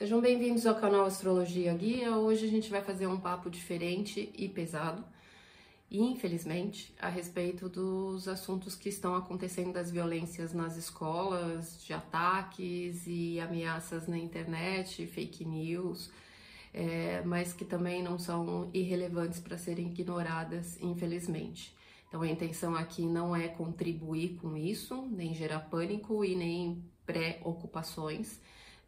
Sejam bem-vindos ao canal Astrologia Guia. Hoje a gente vai fazer um papo diferente e pesado, infelizmente, a respeito dos assuntos que estão acontecendo das violências nas escolas, de ataques e ameaças na internet, fake news, é, mas que também não são irrelevantes para serem ignoradas, infelizmente. Então a intenção aqui não é contribuir com isso, nem gerar pânico e nem preocupações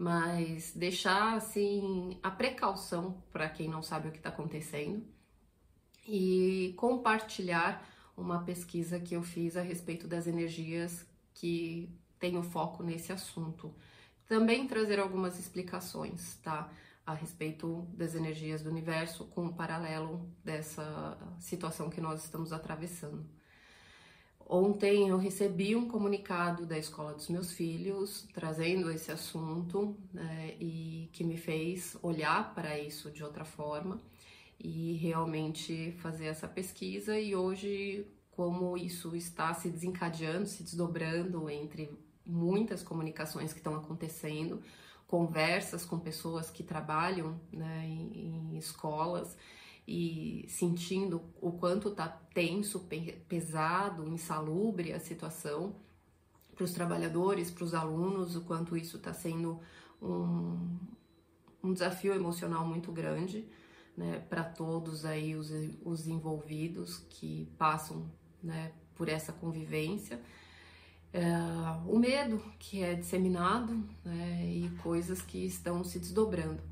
mas deixar assim a precaução para quem não sabe o que está acontecendo e compartilhar uma pesquisa que eu fiz a respeito das energias que tem o foco nesse assunto. Também trazer algumas explicações, tá? A respeito das energias do universo com o paralelo dessa situação que nós estamos atravessando. Ontem eu recebi um comunicado da escola dos meus filhos trazendo esse assunto né, e que me fez olhar para isso de outra forma e realmente fazer essa pesquisa. E hoje, como isso está se desencadeando, se desdobrando entre muitas comunicações que estão acontecendo, conversas com pessoas que trabalham né, em, em escolas e sentindo o quanto tá tenso, pesado, insalubre a situação para os trabalhadores, para os alunos, o quanto isso está sendo um, um desafio emocional muito grande, né, para todos aí os, os envolvidos que passam, né, por essa convivência. É, o medo que é disseminado né, e coisas que estão se desdobrando.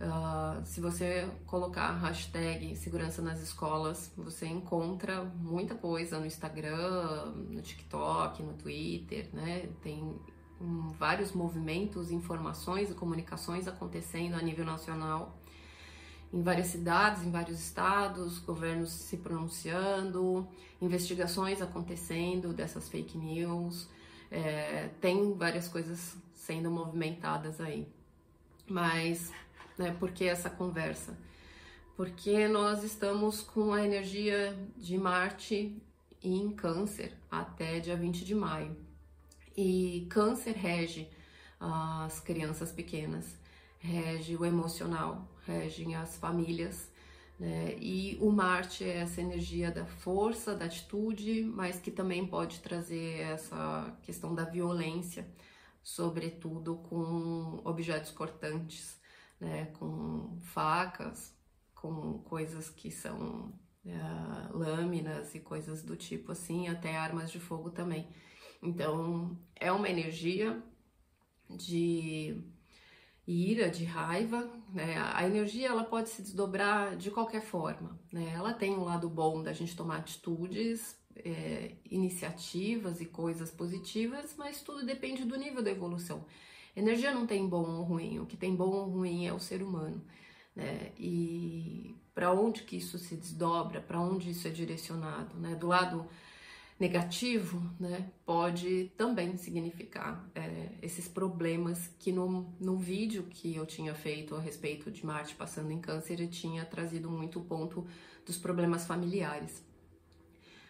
Uh, se você colocar hashtag segurança nas escolas, você encontra muita coisa no Instagram, no TikTok, no Twitter, né? Tem um, vários movimentos, informações e comunicações acontecendo a nível nacional, em várias cidades, em vários estados, governos se pronunciando, investigações acontecendo dessas fake news, é, tem várias coisas sendo movimentadas aí. Mas né? Por que essa conversa? Porque nós estamos com a energia de Marte em Câncer até dia 20 de maio. E Câncer rege as crianças pequenas, rege o emocional, rege as famílias. Né? E o Marte é essa energia da força, da atitude, mas que também pode trazer essa questão da violência, sobretudo com objetos cortantes né, com facas, com coisas que são uh, lâminas e coisas do tipo assim, até armas de fogo também. Então é uma energia de ira, de raiva, né? A energia ela pode se desdobrar de qualquer forma, né? Ela tem um lado bom da gente tomar atitudes, é, iniciativas e coisas positivas, mas tudo depende do nível da evolução. Energia não tem bom ou ruim, o que tem bom ou ruim é o ser humano. Né? E para onde que isso se desdobra, para onde isso é direcionado, né? Do lado negativo, né, pode também significar é, esses problemas que no, no vídeo que eu tinha feito a respeito de Marte passando em câncer, eu tinha trazido muito o ponto dos problemas familiares.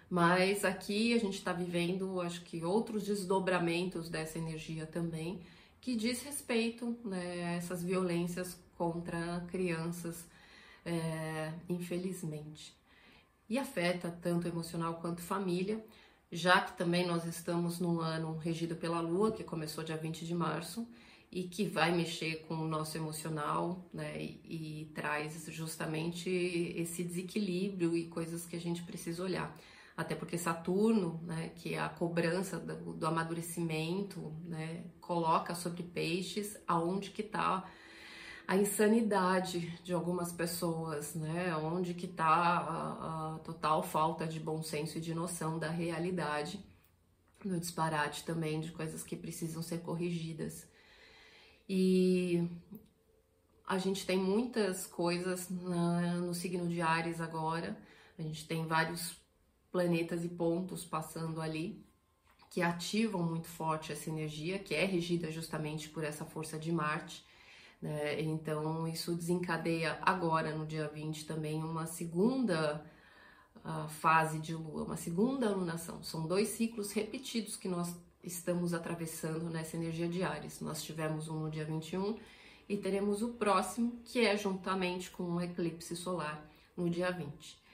Mas aqui a gente está vivendo, acho que outros desdobramentos dessa energia também, que diz respeito né, a essas violências contra crianças, é, infelizmente. E afeta tanto emocional quanto família, já que também nós estamos num ano regido pela Lua, que começou dia 20 de março, e que vai mexer com o nosso emocional, né, e, e traz justamente esse desequilíbrio e coisas que a gente precisa olhar até porque Saturno, né, que é a cobrança do, do amadurecimento, né, coloca sobre peixes aonde que está a insanidade de algumas pessoas, né, onde que está a, a total falta de bom senso e de noção da realidade, no disparate também de coisas que precisam ser corrigidas. E a gente tem muitas coisas na, no signo de Ares agora, a gente tem vários planetas e pontos passando ali que ativam muito forte essa energia, que é regida justamente por essa força de Marte. Né? Então, isso desencadeia agora, no dia 20, também uma segunda uh, fase de lua, uma segunda alunação. São dois ciclos repetidos que nós estamos atravessando nessa energia de Ares. Nós tivemos um no dia 21 e teremos o próximo, que é juntamente com o eclipse solar no dia 20.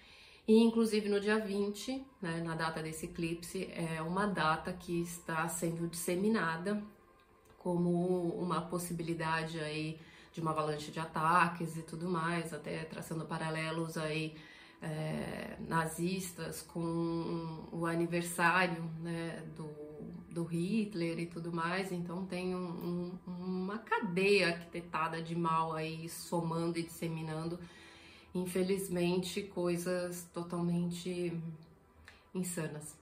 E inclusive no dia 20, né, na data desse eclipse, é uma data que está sendo disseminada como uma possibilidade aí de uma avalanche de ataques e tudo mais, até traçando paralelos aí é, nazistas com o aniversário né, do, do Hitler e tudo mais, então tem um, um, uma cadeia arquitetada de mal aí somando e disseminando, infelizmente, coisas totalmente insanas.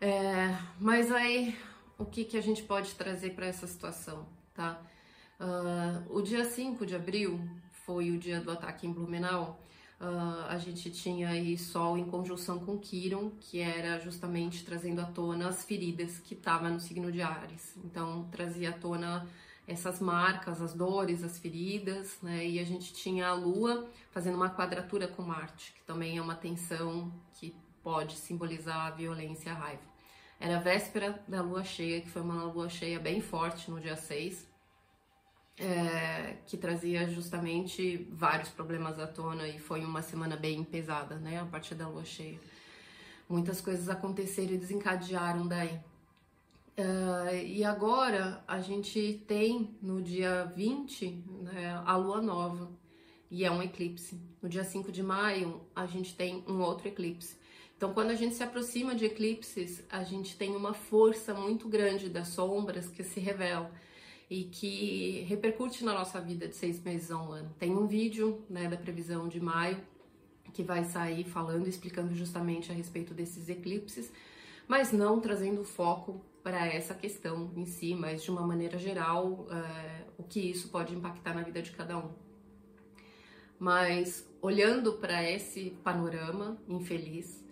É, mas aí, o que, que a gente pode trazer para essa situação, tá? Uh, o dia 5 de abril foi o dia do ataque em Blumenau, Uh, a gente tinha aí Sol em conjunção com Quiron, que era justamente trazendo à tona as feridas que estavam no signo de Ares. Então, trazia à tona essas marcas, as dores, as feridas, né? E a gente tinha a Lua fazendo uma quadratura com Marte, que também é uma tensão que pode simbolizar a violência e a raiva. Era a véspera da lua cheia, que foi uma lua cheia bem forte no dia 6 é, que trazia justamente vários problemas à tona e foi uma semana bem pesada, né? A partir da lua cheia. Muitas coisas aconteceram e desencadearam daí. Uh, e agora a gente tem no dia 20 né, a lua nova e é um eclipse. No dia 5 de maio a gente tem um outro eclipse. Então, quando a gente se aproxima de eclipses, a gente tem uma força muito grande das sombras que se revelam e que repercute na nossa vida de seis meses a um ano. Tem um vídeo né, da previsão de maio que vai sair falando, explicando justamente a respeito desses eclipses, mas não trazendo foco para essa questão em si, mas de uma maneira geral, é, o que isso pode impactar na vida de cada um. Mas olhando para esse panorama infeliz,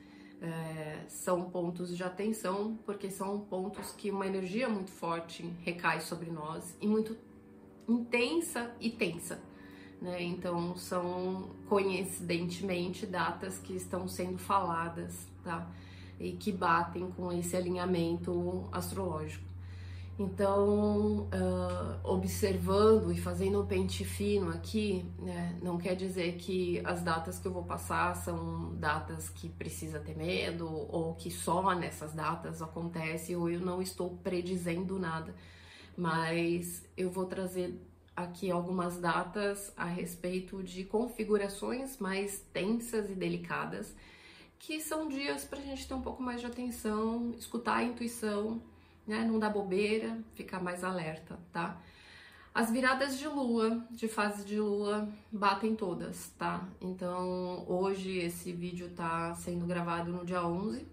é, são pontos de atenção, porque são pontos que uma energia muito forte recai sobre nós e muito intensa e tensa. Né? Então, são coincidentemente datas que estão sendo faladas, tá? E que batem com esse alinhamento astrológico. Então, uh, observando e fazendo um pente fino aqui, né, não quer dizer que as datas que eu vou passar são datas que precisa ter medo ou que só nessas datas acontece ou eu não estou predizendo nada, mas eu vou trazer aqui algumas datas a respeito de configurações mais tensas e delicadas, que são dias para a gente ter um pouco mais de atenção, escutar a intuição né? Não dá bobeira, ficar mais alerta, tá? As viradas de lua, de fase de lua, batem todas, tá? Então, hoje esse vídeo tá sendo gravado no dia 11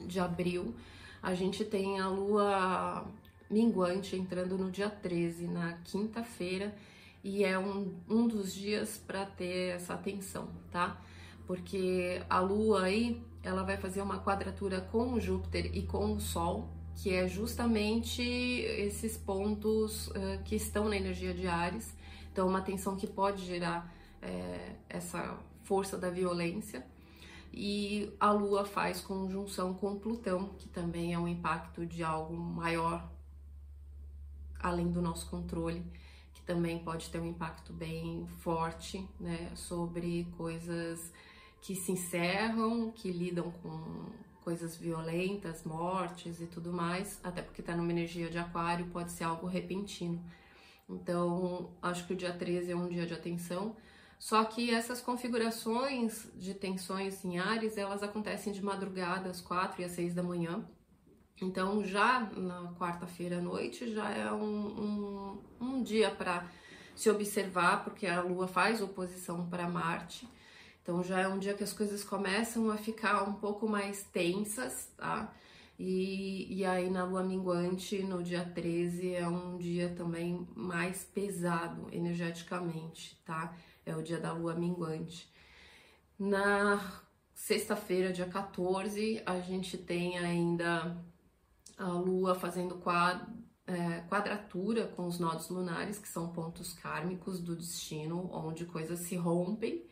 de abril. A gente tem a lua minguante entrando no dia 13, na quinta-feira, e é um, um dos dias para ter essa atenção, tá? Porque a lua aí, ela vai fazer uma quadratura com o Júpiter e com o Sol, que é justamente esses pontos uh, que estão na energia de Ares. Então, uma tensão que pode gerar é, essa força da violência. E a Lua faz conjunção com Plutão, que também é um impacto de algo maior, além do nosso controle, que também pode ter um impacto bem forte né, sobre coisas que se encerram, que lidam com coisas violentas, mortes e tudo mais, até porque tá numa energia de aquário, pode ser algo repentino. Então, acho que o dia 13 é um dia de atenção. Só que essas configurações de tensões em Ares, elas acontecem de madrugada às 4 e às 6 da manhã. Então, já na quarta-feira à noite, já é um, um, um dia para se observar, porque a Lua faz oposição para Marte. Então já é um dia que as coisas começam a ficar um pouco mais tensas, tá? E, e aí na lua minguante, no dia 13, é um dia também mais pesado energeticamente, tá? É o dia da lua minguante. Na sexta-feira, dia 14, a gente tem ainda a lua fazendo quad, é, quadratura com os nodos lunares, que são pontos kármicos do destino, onde coisas se rompem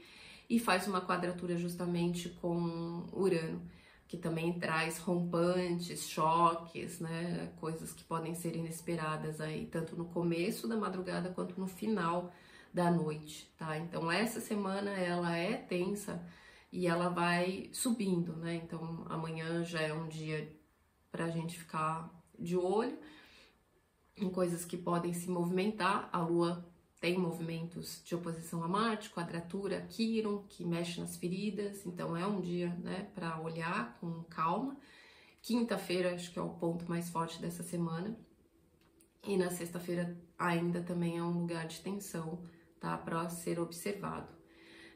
e faz uma quadratura justamente com Urano, que também traz rompantes, choques, né? Coisas que podem ser inesperadas aí, tanto no começo da madrugada quanto no final da noite, tá? Então essa semana ela é tensa e ela vai subindo, né? Então amanhã já é um dia para a gente ficar de olho em coisas que podem se movimentar. A Lua tem movimentos de oposição a Marte, quadratura, Quiron, que mexe nas feridas, então é um dia, né, para olhar com calma. Quinta-feira acho que é o ponto mais forte dessa semana. E na sexta-feira ainda também é um lugar de tensão, tá, para ser observado.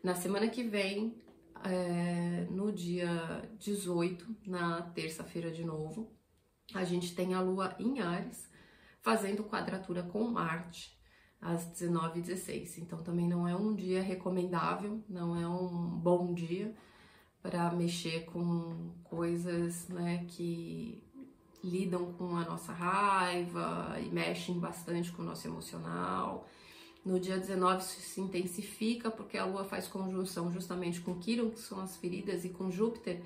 Na semana que vem, é, no dia 18, na terça-feira de novo, a gente tem a Lua em Ares, fazendo quadratura com Marte às 19h16. Então também não é um dia recomendável, não é um bom dia para mexer com coisas né, que lidam com a nossa raiva e mexem bastante com o nosso emocional. No dia 19 isso se intensifica porque a Lua faz conjunção justamente com Quiron, que são as feridas, e com Júpiter,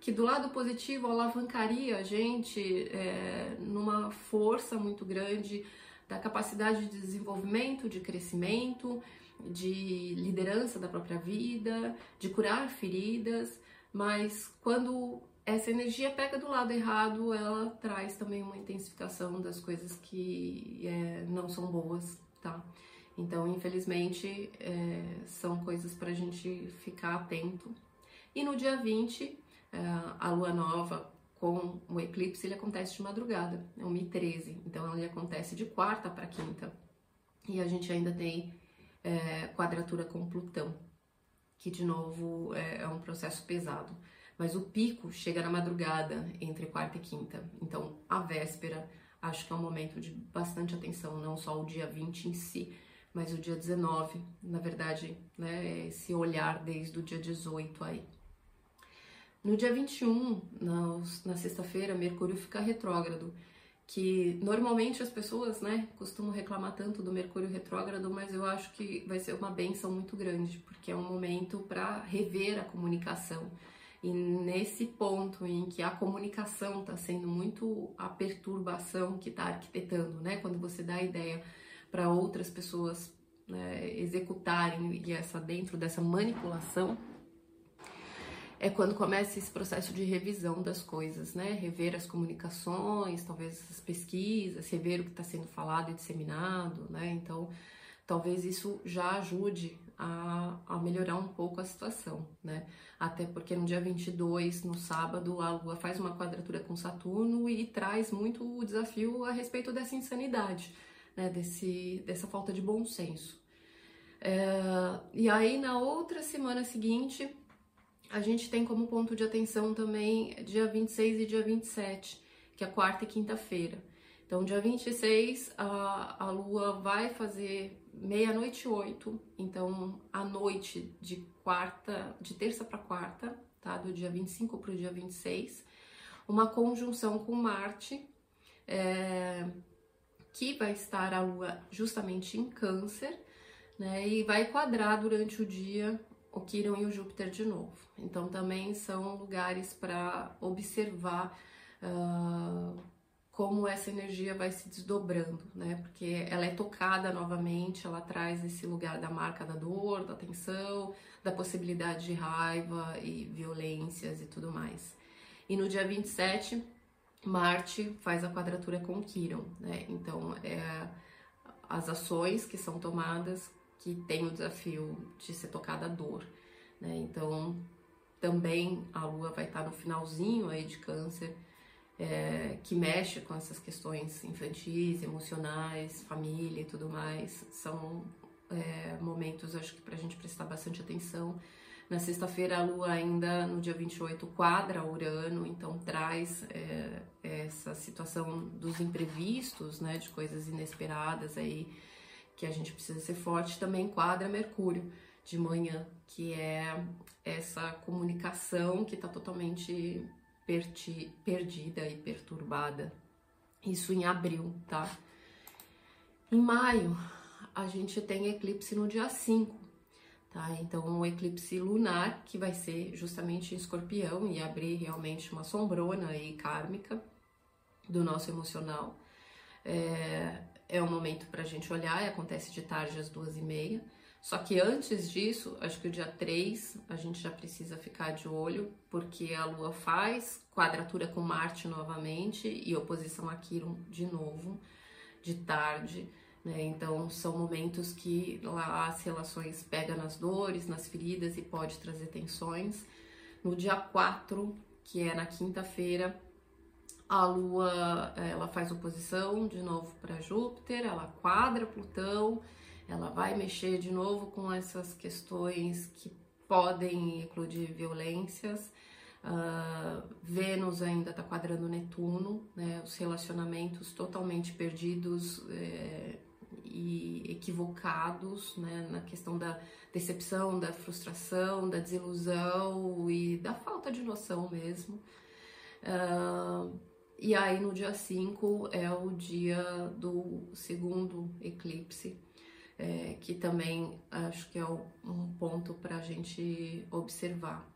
que do lado positivo alavancaria a gente é, numa força muito grande da capacidade de desenvolvimento, de crescimento, de liderança da própria vida, de curar feridas, mas quando essa energia pega do lado errado, ela traz também uma intensificação das coisas que é, não são boas, tá? Então, infelizmente, é, são coisas para a gente ficar atento. E no dia 20, é, a lua nova com o eclipse, ele acontece de madrugada, é 1h13, então ele acontece de quarta para quinta. E a gente ainda tem é, quadratura com Plutão, que de novo é, é um processo pesado. Mas o pico chega na madrugada, entre quarta e quinta. Então, a véspera, acho que é um momento de bastante atenção, não só o dia 20 em si, mas o dia 19, na verdade, né, esse olhar desde o dia 18 aí. No dia 21, na, na sexta-feira, Mercúrio fica retrógrado, que normalmente as pessoas, né, costumam reclamar tanto do Mercúrio retrógrado, mas eu acho que vai ser uma benção muito grande, porque é um momento para rever a comunicação. E nesse ponto em que a comunicação está sendo muito a perturbação que está arquitetando, né, quando você dá a ideia para outras pessoas né, executarem e essa dentro dessa manipulação é quando começa esse processo de revisão das coisas, né? Rever as comunicações, talvez as pesquisas, rever o que está sendo falado e disseminado, né? Então, talvez isso já ajude a, a, melhorar um pouco a situação, né? Até porque no dia 22, no sábado, a Lua faz uma quadratura com Saturno e traz muito o desafio a respeito dessa insanidade, né? Desse, dessa falta de bom senso. É, e aí, na outra semana seguinte, a gente tem como ponto de atenção também dia 26 e dia 27, que é quarta e quinta-feira. Então, dia 26, a, a lua vai fazer meia-noite oito, então a noite de quarta, de terça para quarta, tá? Do dia 25 para o dia 26, uma conjunção com Marte, é, que vai estar a lua justamente em Câncer, né? E vai quadrar durante o dia o Quirón e o Júpiter de novo. Então também são lugares para observar uh, como essa energia vai se desdobrando, né? Porque ela é tocada novamente, ela traz esse lugar da marca da dor, da tensão, da possibilidade de raiva e violências e tudo mais. E no dia 27, Marte faz a quadratura com Quirón, né? Então, é, as ações que são tomadas que tem o desafio de ser tocada a dor, né? Então, também a lua vai estar no finalzinho aí de câncer, é, que mexe com essas questões infantis, emocionais, família e tudo mais. São é, momentos, acho que para a gente prestar bastante atenção. Na sexta-feira, a lua ainda no dia 28 quadra Urano, então traz é, essa situação dos imprevistos, né, de coisas inesperadas aí que a gente precisa ser forte, também enquadra Mercúrio de manhã, que é essa comunicação que está totalmente perdida e perturbada. Isso em abril, tá? Em maio, a gente tem eclipse no dia 5, Tá? Então, um eclipse lunar, que vai ser justamente em escorpião e abrir realmente uma sombrona aí kármica do nosso emocional. É, é um momento para a gente olhar e acontece de tarde às duas e meia. Só que antes disso, acho que o dia 3 a gente já precisa ficar de olho, porque a Lua faz quadratura com Marte novamente e oposição a Quiron de novo, de tarde. Né? Então são momentos que lá as relações pegam nas dores, nas feridas e pode trazer tensões. No dia 4, que é na quinta-feira, a Lua ela faz oposição de novo para Júpiter, ela quadra Plutão ela vai mexer de novo com essas questões que podem eclodir violências. Uh, Vênus ainda está quadrando Netuno, né? os relacionamentos totalmente perdidos é, e equivocados né? na questão da decepção, da frustração, da desilusão e da falta de noção mesmo. Uh, e aí no dia 5 é o dia do segundo eclipse, é, que também acho que é um ponto para a gente observar.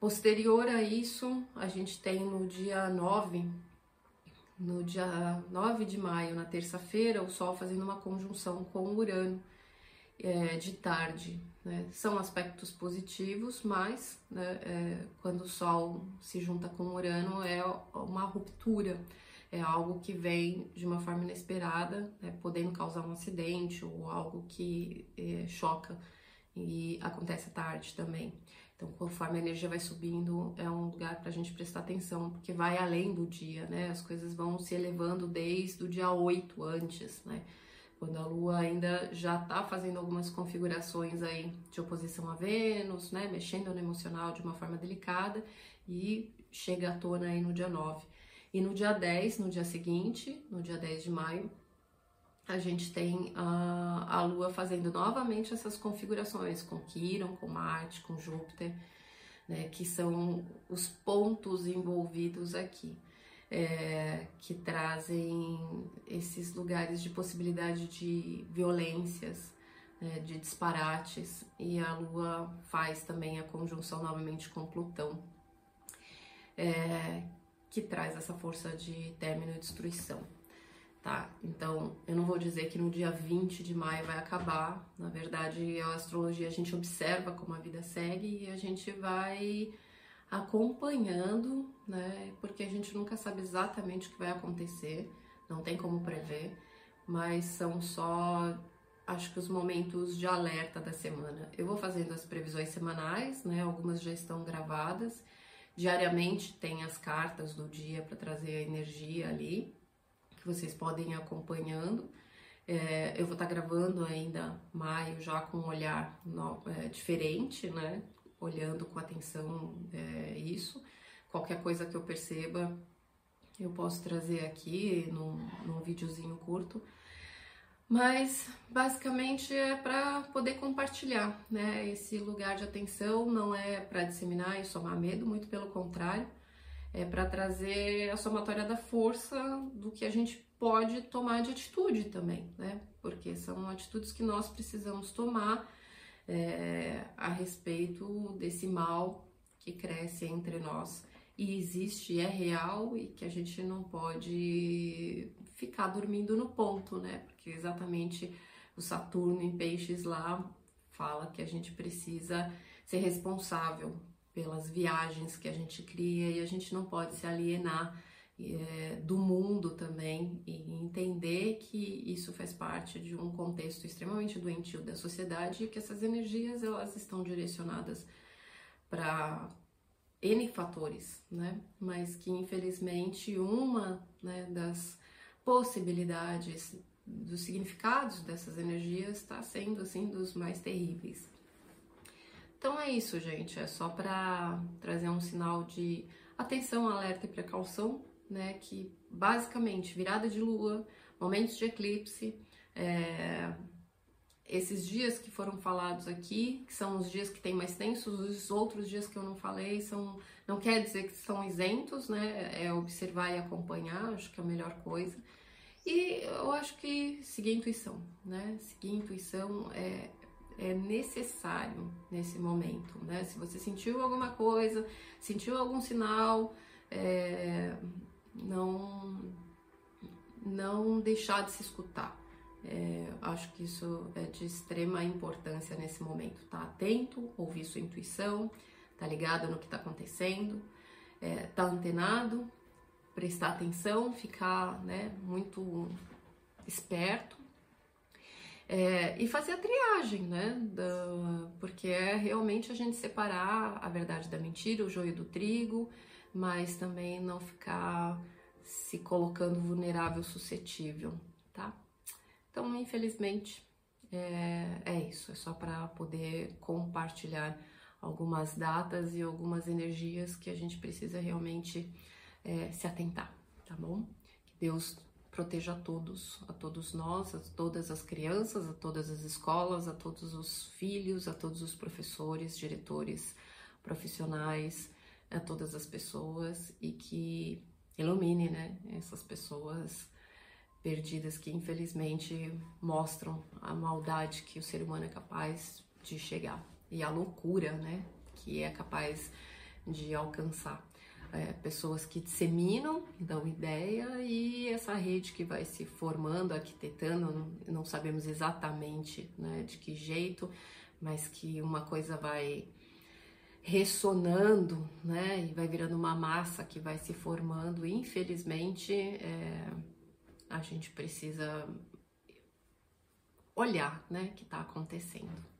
Posterior a isso, a gente tem no dia 9, no dia 9 de maio, na terça-feira, o Sol fazendo uma conjunção com Urano é, de tarde. Né? São aspectos positivos, mas né, é, quando o Sol se junta com Urano é uma ruptura é algo que vem de uma forma inesperada, né, podendo causar um acidente ou algo que é, choca e acontece à tarde também. Então, conforme a energia vai subindo, é um lugar para a gente prestar atenção, porque vai além do dia, né? As coisas vão se elevando desde o dia 8 antes, né? Quando a Lua ainda já está fazendo algumas configurações aí de oposição a Vênus, né? Mexendo no emocional de uma forma delicada e chega à tona aí no dia 9. E no dia 10, no dia seguinte, no dia 10 de maio, a gente tem a, a Lua fazendo novamente essas configurações com Quiron, com Marte, com Júpiter, né, que são os pontos envolvidos aqui, é, que trazem esses lugares de possibilidade de violências, né, de disparates, e a Lua faz também a conjunção novamente com Plutão. É, que traz essa força de término e destruição, tá? Então, eu não vou dizer que no dia 20 de maio vai acabar, na verdade, a astrologia a gente observa como a vida segue e a gente vai acompanhando, né? Porque a gente nunca sabe exatamente o que vai acontecer, não tem como prever, mas são só acho que os momentos de alerta da semana. Eu vou fazendo as previsões semanais, né? Algumas já estão gravadas Diariamente tem as cartas do dia para trazer a energia ali, que vocês podem ir acompanhando. É, eu vou estar tá gravando ainda maio já com um olhar no, é, diferente, né? Olhando com atenção é, isso. Qualquer coisa que eu perceba, eu posso trazer aqui num, num videozinho curto. Mas basicamente é para poder compartilhar, né? Esse lugar de atenção não é para disseminar e somar medo, muito pelo contrário, é para trazer a somatória da força do que a gente pode tomar de atitude também, né? Porque são atitudes que nós precisamos tomar é, a respeito desse mal que cresce entre nós e existe, é real e que a gente não pode ficar dormindo no ponto, né? Porque exatamente o Saturno em Peixes lá fala que a gente precisa ser responsável pelas viagens que a gente cria e a gente não pode se alienar é, do mundo também e entender que isso faz parte de um contexto extremamente doentio da sociedade e que essas energias elas estão direcionadas para N fatores, né? Mas que infelizmente uma né, das possibilidades dos significados dessas energias está sendo assim dos mais terríveis. Então é isso, gente. É só para trazer um sinal de atenção, alerta e precaução, né? Que basicamente virada de lua, momentos de eclipse, é, esses dias que foram falados aqui, que são os dias que tem mais tensos, os outros dias que eu não falei, são, não quer dizer que são isentos, né? É observar e acompanhar, acho que é a melhor coisa. E eu acho que seguir a intuição, né? Seguir a intuição é, é necessário nesse momento, né? Se você sentiu alguma coisa, sentiu algum sinal, é, não não deixar de se escutar. É, acho que isso é de extrema importância nesse momento. Tá atento, ouvir sua intuição, tá ligado no que tá acontecendo, é, tá antenado, prestar atenção, ficar né, muito esperto é, e fazer a triagem, né? Da, porque é realmente a gente separar a verdade da mentira, o joio do trigo, mas também não ficar se colocando vulnerável, suscetível, tá? Então, infelizmente, é, é isso. É só para poder compartilhar algumas datas e algumas energias que a gente precisa realmente é, se atentar, tá bom? Que Deus proteja a todos, a todos nós, a todas as crianças, a todas as escolas, a todos os filhos, a todos os professores, diretores, profissionais, a todas as pessoas e que ilumine, né, essas pessoas perdidas que infelizmente mostram a maldade que o ser humano é capaz de chegar e a loucura, né, que é capaz de alcançar é, pessoas que disseminam, dão ideia e essa rede que vai se formando, arquitetando, não, não sabemos exatamente né, de que jeito, mas que uma coisa vai ressonando, né, e vai virando uma massa que vai se formando. Infelizmente, é, a gente precisa olhar, né, que está acontecendo.